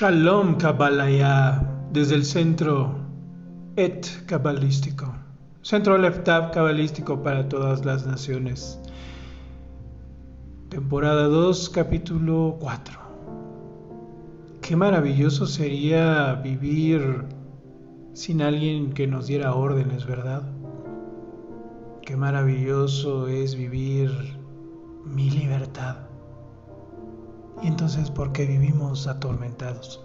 Shalom Kabbalah desde el centro Et Cabalístico, centro Leftab Cabalístico para todas las naciones. Temporada 2, capítulo 4. Qué maravilloso sería vivir sin alguien que nos diera órdenes, ¿verdad? Qué maravilloso es vivir mi libertad. Y entonces, ¿por qué vivimos atormentados?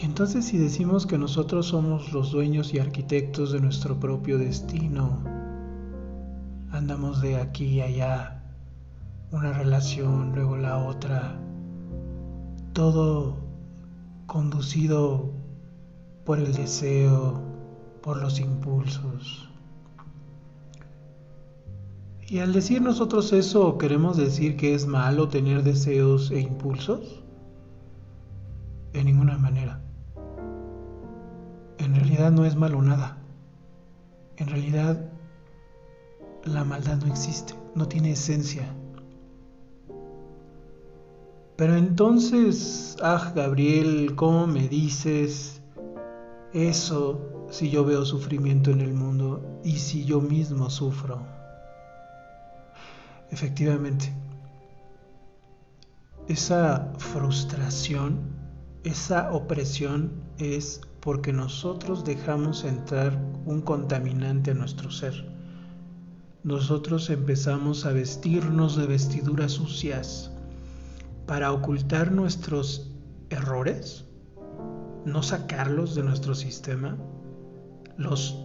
Y entonces si decimos que nosotros somos los dueños y arquitectos de nuestro propio destino, andamos de aquí y allá, una relación, luego la otra, todo conducido por el deseo, por los impulsos. Y al decir nosotros eso, ¿queremos decir que es malo tener deseos e impulsos? De ninguna manera. En realidad no es malo nada. En realidad la maldad no existe, no tiene esencia. Pero entonces, ah, Gabriel, ¿cómo me dices eso si yo veo sufrimiento en el mundo y si yo mismo sufro? Efectivamente, esa frustración, esa opresión es porque nosotros dejamos entrar un contaminante a nuestro ser. Nosotros empezamos a vestirnos de vestiduras sucias para ocultar nuestros errores, no sacarlos de nuestro sistema, los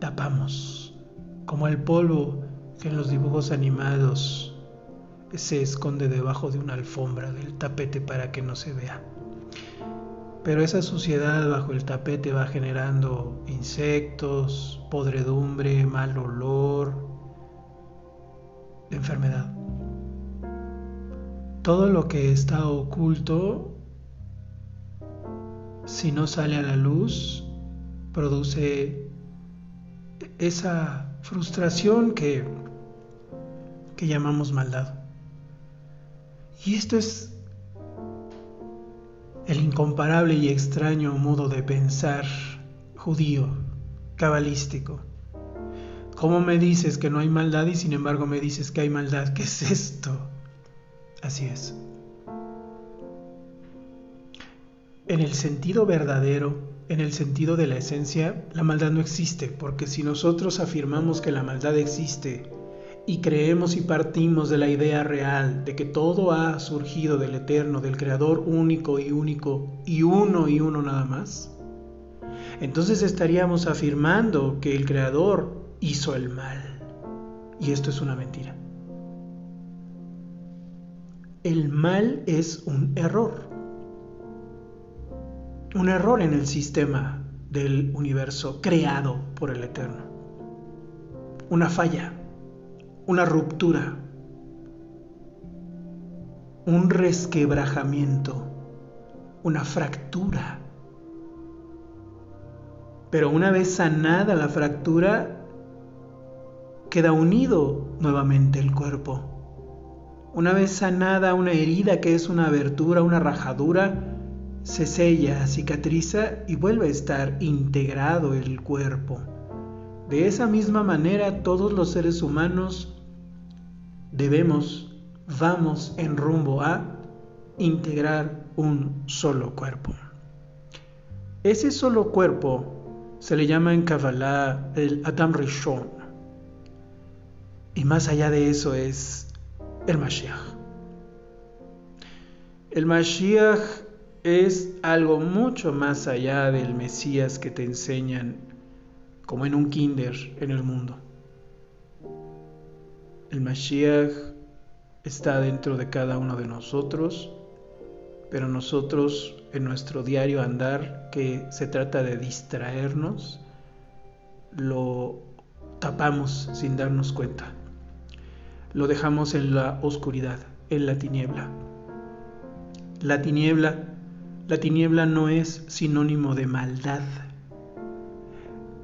tapamos, como el polvo que en los dibujos animados se esconde debajo de una alfombra del tapete para que no se vea. Pero esa suciedad bajo el tapete va generando insectos, podredumbre, mal olor, enfermedad. Todo lo que está oculto, si no sale a la luz, produce esa frustración que que llamamos maldad. Y esto es el incomparable y extraño modo de pensar judío, cabalístico. ¿Cómo me dices que no hay maldad y sin embargo me dices que hay maldad? ¿Qué es esto? Así es. En el sentido verdadero, en el sentido de la esencia, la maldad no existe, porque si nosotros afirmamos que la maldad existe y creemos y partimos de la idea real de que todo ha surgido del eterno, del creador único y único y uno y uno nada más, entonces estaríamos afirmando que el creador hizo el mal. Y esto es una mentira. El mal es un error. Un error en el sistema del universo creado por el eterno. Una falla una ruptura, un resquebrajamiento, una fractura. Pero una vez sanada la fractura, queda unido nuevamente el cuerpo. Una vez sanada una herida que es una abertura, una rajadura, se sella, cicatriza y vuelve a estar integrado el cuerpo. De esa misma manera todos los seres humanos debemos, vamos en rumbo a integrar un solo cuerpo. Ese solo cuerpo se le llama en Kabbalah el Adam Rishon. Y más allá de eso es el Mashiach. El Mashiach es algo mucho más allá del Mesías que te enseñan como en un kinder en el mundo. El Mashiach está dentro de cada uno de nosotros, pero nosotros en nuestro diario andar, que se trata de distraernos, lo tapamos sin darnos cuenta. Lo dejamos en la oscuridad, en la tiniebla. La tiniebla, la tiniebla no es sinónimo de maldad.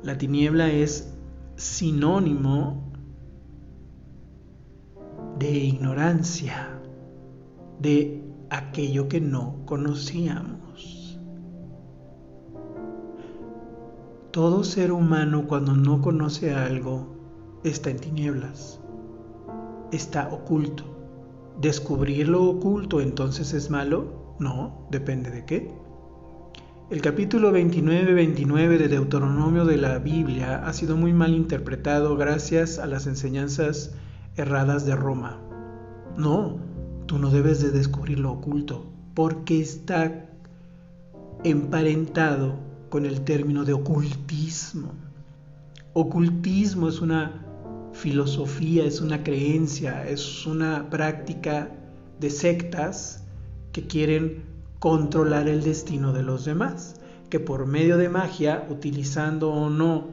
La tiniebla es sinónimo de ignorancia, de aquello que no conocíamos. Todo ser humano cuando no conoce algo está en tinieblas, está oculto. ¿Descubrir lo oculto entonces es malo? No, depende de qué. El capítulo 29-29 de Deuteronomio de la Biblia ha sido muy mal interpretado gracias a las enseñanzas erradas de Roma. No, tú no debes de descubrir lo oculto, porque está emparentado con el término de ocultismo. Ocultismo es una filosofía, es una creencia, es una práctica de sectas que quieren controlar el destino de los demás, que por medio de magia, utilizando o no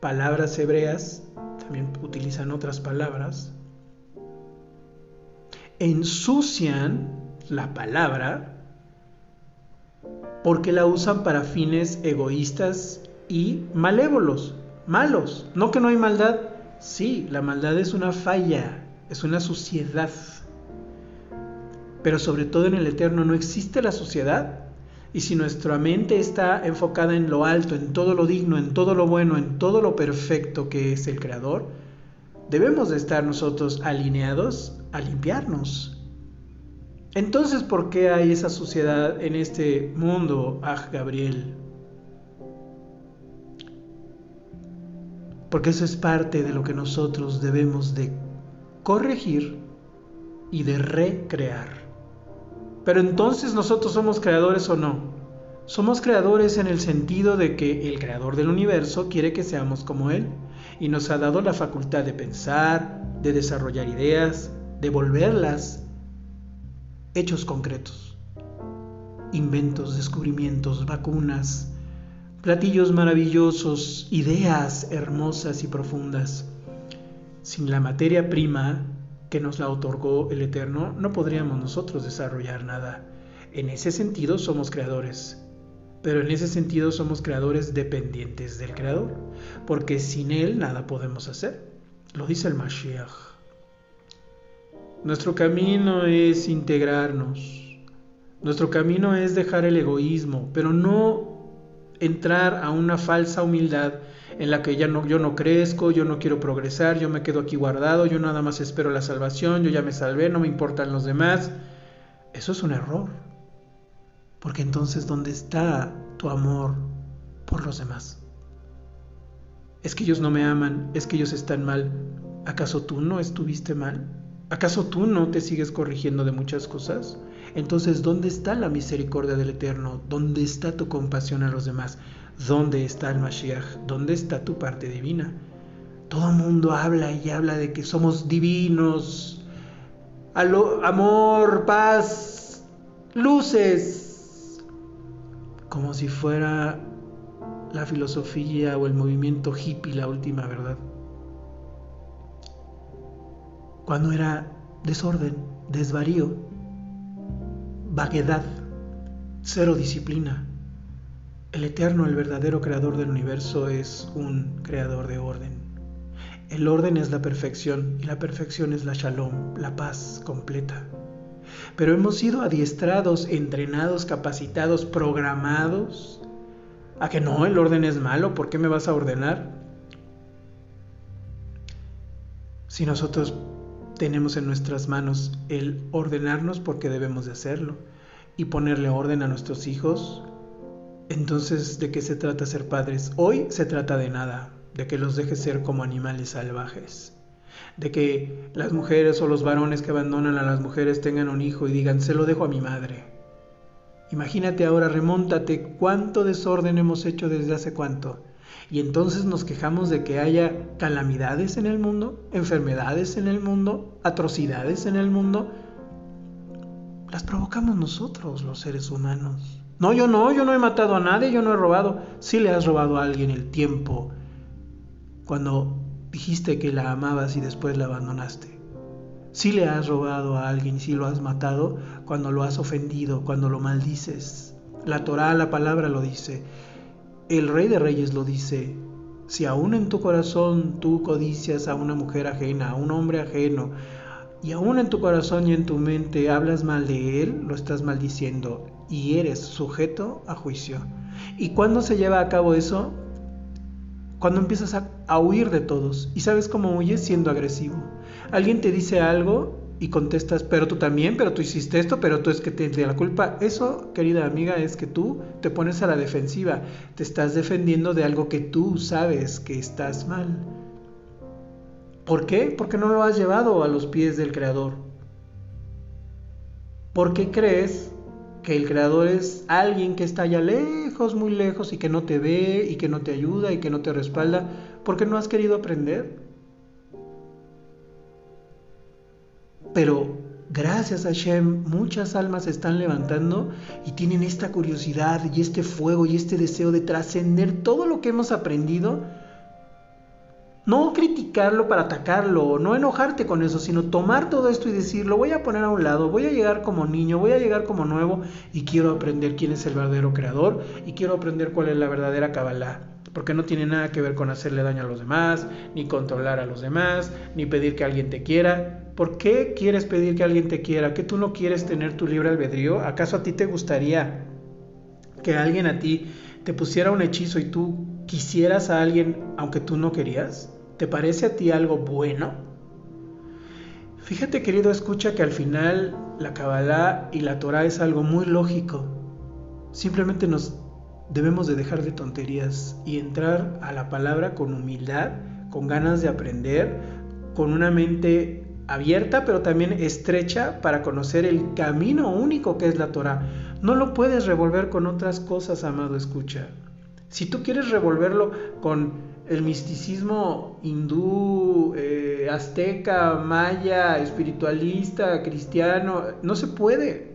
palabras hebreas, también utilizan otras palabras, ensucian la palabra porque la usan para fines egoístas y malévolos, malos. No que no hay maldad, sí, la maldad es una falla, es una suciedad pero sobre todo en el eterno no existe la sociedad. Y si nuestra mente está enfocada en lo alto, en todo lo digno, en todo lo bueno, en todo lo perfecto que es el Creador, debemos de estar nosotros alineados a limpiarnos. Entonces, ¿por qué hay esa suciedad en este mundo, Ah, Gabriel? Porque eso es parte de lo que nosotros debemos de corregir y de recrear. Pero entonces nosotros somos creadores o no. Somos creadores en el sentido de que el creador del universo quiere que seamos como Él y nos ha dado la facultad de pensar, de desarrollar ideas, de volverlas hechos concretos. Inventos, descubrimientos, vacunas, platillos maravillosos, ideas hermosas y profundas. Sin la materia prima que nos la otorgó el Eterno, no podríamos nosotros desarrollar nada. En ese sentido somos creadores, pero en ese sentido somos creadores dependientes del Creador, porque sin Él nada podemos hacer. Lo dice el Mashiach. Nuestro camino es integrarnos. Nuestro camino es dejar el egoísmo, pero no entrar a una falsa humildad en la que ya no, yo no crezco, yo no quiero progresar, yo me quedo aquí guardado, yo nada más espero la salvación, yo ya me salvé, no me importan los demás. Eso es un error. Porque entonces, ¿dónde está tu amor por los demás? Es que ellos no me aman, es que ellos están mal. ¿Acaso tú no estuviste mal? ¿Acaso tú no te sigues corrigiendo de muchas cosas? Entonces, ¿dónde está la misericordia del Eterno? ¿Dónde está tu compasión a los demás? ¿Dónde está el Mashiach? ¿Dónde está tu parte divina? Todo el mundo habla y habla de que somos divinos. amor, paz, luces. Como si fuera la filosofía o el movimiento hippie la última verdad. Cuando era desorden, desvarío, vaguedad, cero disciplina. El eterno, el verdadero creador del universo es un creador de orden. El orden es la perfección y la perfección es la shalom, la paz completa. Pero hemos sido adiestrados, entrenados, capacitados, programados a que no, el orden es malo, ¿por qué me vas a ordenar? Si nosotros tenemos en nuestras manos el ordenarnos porque debemos de hacerlo y ponerle orden a nuestros hijos, entonces ¿de qué se trata ser padres? Hoy se trata de nada, de que los dejes ser como animales salvajes, de que las mujeres o los varones que abandonan a las mujeres tengan un hijo y digan, se lo dejo a mi madre. Imagínate ahora, remóntate cuánto desorden hemos hecho desde hace cuánto y entonces nos quejamos de que haya calamidades en el mundo, enfermedades en el mundo, atrocidades en el mundo. Las provocamos nosotros, los seres humanos. No, yo no, yo no he matado a nadie, yo no he robado. Sí le has robado a alguien el tiempo cuando dijiste que la amabas y después la abandonaste. Sí le has robado a alguien, sí lo has matado cuando lo has ofendido, cuando lo maldices. La Torah, la palabra lo dice. El Rey de Reyes lo dice, si aún en tu corazón tú codicias a una mujer ajena, a un hombre ajeno, y aún en tu corazón y en tu mente hablas mal de Él, lo estás maldiciendo y eres sujeto a juicio. ¿Y cuándo se lleva a cabo eso? Cuando empiezas a, huir de todos. ¿Y sabes cómo huyes? Siendo agresivo. Alguien te dice algo y contestas, pero tú también, pero tú hiciste esto, pero tú es que te la culpa. Eso, querida amiga, es que tú te pones a la defensiva. Te estás defendiendo de algo que tú sabes que estás mal. ¿Por qué? Porque no lo has llevado a los pies del Creador. ¿Por qué crees que el Creador es alguien que está allá lejos, muy lejos, y que no te ve, y que no te ayuda, y que no te respalda? Porque no has querido aprender. Pero gracias a Shem, muchas almas se están levantando y tienen esta curiosidad y este fuego y este deseo de trascender todo lo que hemos aprendido no criticarlo para atacarlo, no enojarte con eso, sino tomar todo esto y decir, lo voy a poner a un lado, voy a llegar como niño, voy a llegar como nuevo y quiero aprender quién es el verdadero creador y quiero aprender cuál es la verdadera Kabbalah. Porque no tiene nada que ver con hacerle daño a los demás, ni controlar a los demás, ni pedir que alguien te quiera. ¿Por qué quieres pedir que alguien te quiera? ¿Que tú no quieres tener tu libre albedrío? ¿Acaso a ti te gustaría que alguien a ti te pusiera un hechizo y tú quisieras a alguien aunque tú no querías? ¿Te parece a ti algo bueno? Fíjate, querido, escucha que al final la Kabbalah y la Torah es algo muy lógico. Simplemente nos debemos de dejar de tonterías y entrar a la palabra con humildad, con ganas de aprender, con una mente abierta pero también estrecha para conocer el camino único que es la Torah. No lo puedes revolver con otras cosas, amado escucha. Si tú quieres revolverlo con el misticismo hindú, eh, azteca, maya, espiritualista, cristiano, no se puede.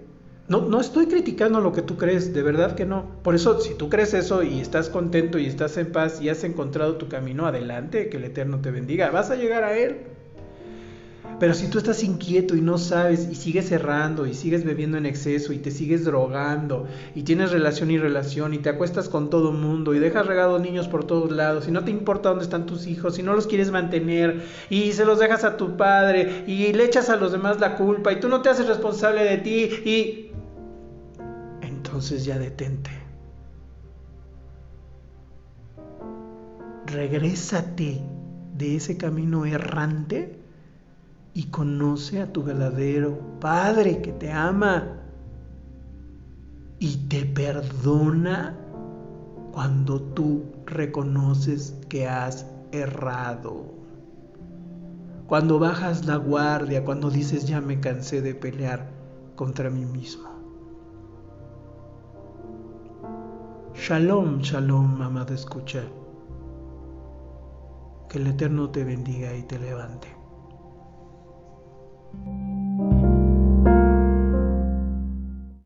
No, no estoy criticando lo que tú crees, de verdad que no. Por eso, si tú crees eso y estás contento y estás en paz y has encontrado tu camino, adelante, que el Eterno te bendiga. Vas a llegar a Él. Pero si tú estás inquieto y no sabes y sigues cerrando y sigues bebiendo en exceso y te sigues drogando y tienes relación y relación y te acuestas con todo mundo y dejas regados niños por todos lados y no te importa dónde están tus hijos y no los quieres mantener y se los dejas a tu padre y le echas a los demás la culpa y tú no te haces responsable de ti y entonces ya detente. Regrésate de ese camino errante y conoce a tu verdadero Padre que te ama y te perdona cuando tú reconoces que has errado. Cuando bajas la guardia, cuando dices ya me cansé de pelear contra mí mismo. Shalom, shalom, mamá de escucha. Que el Eterno te bendiga y te levante.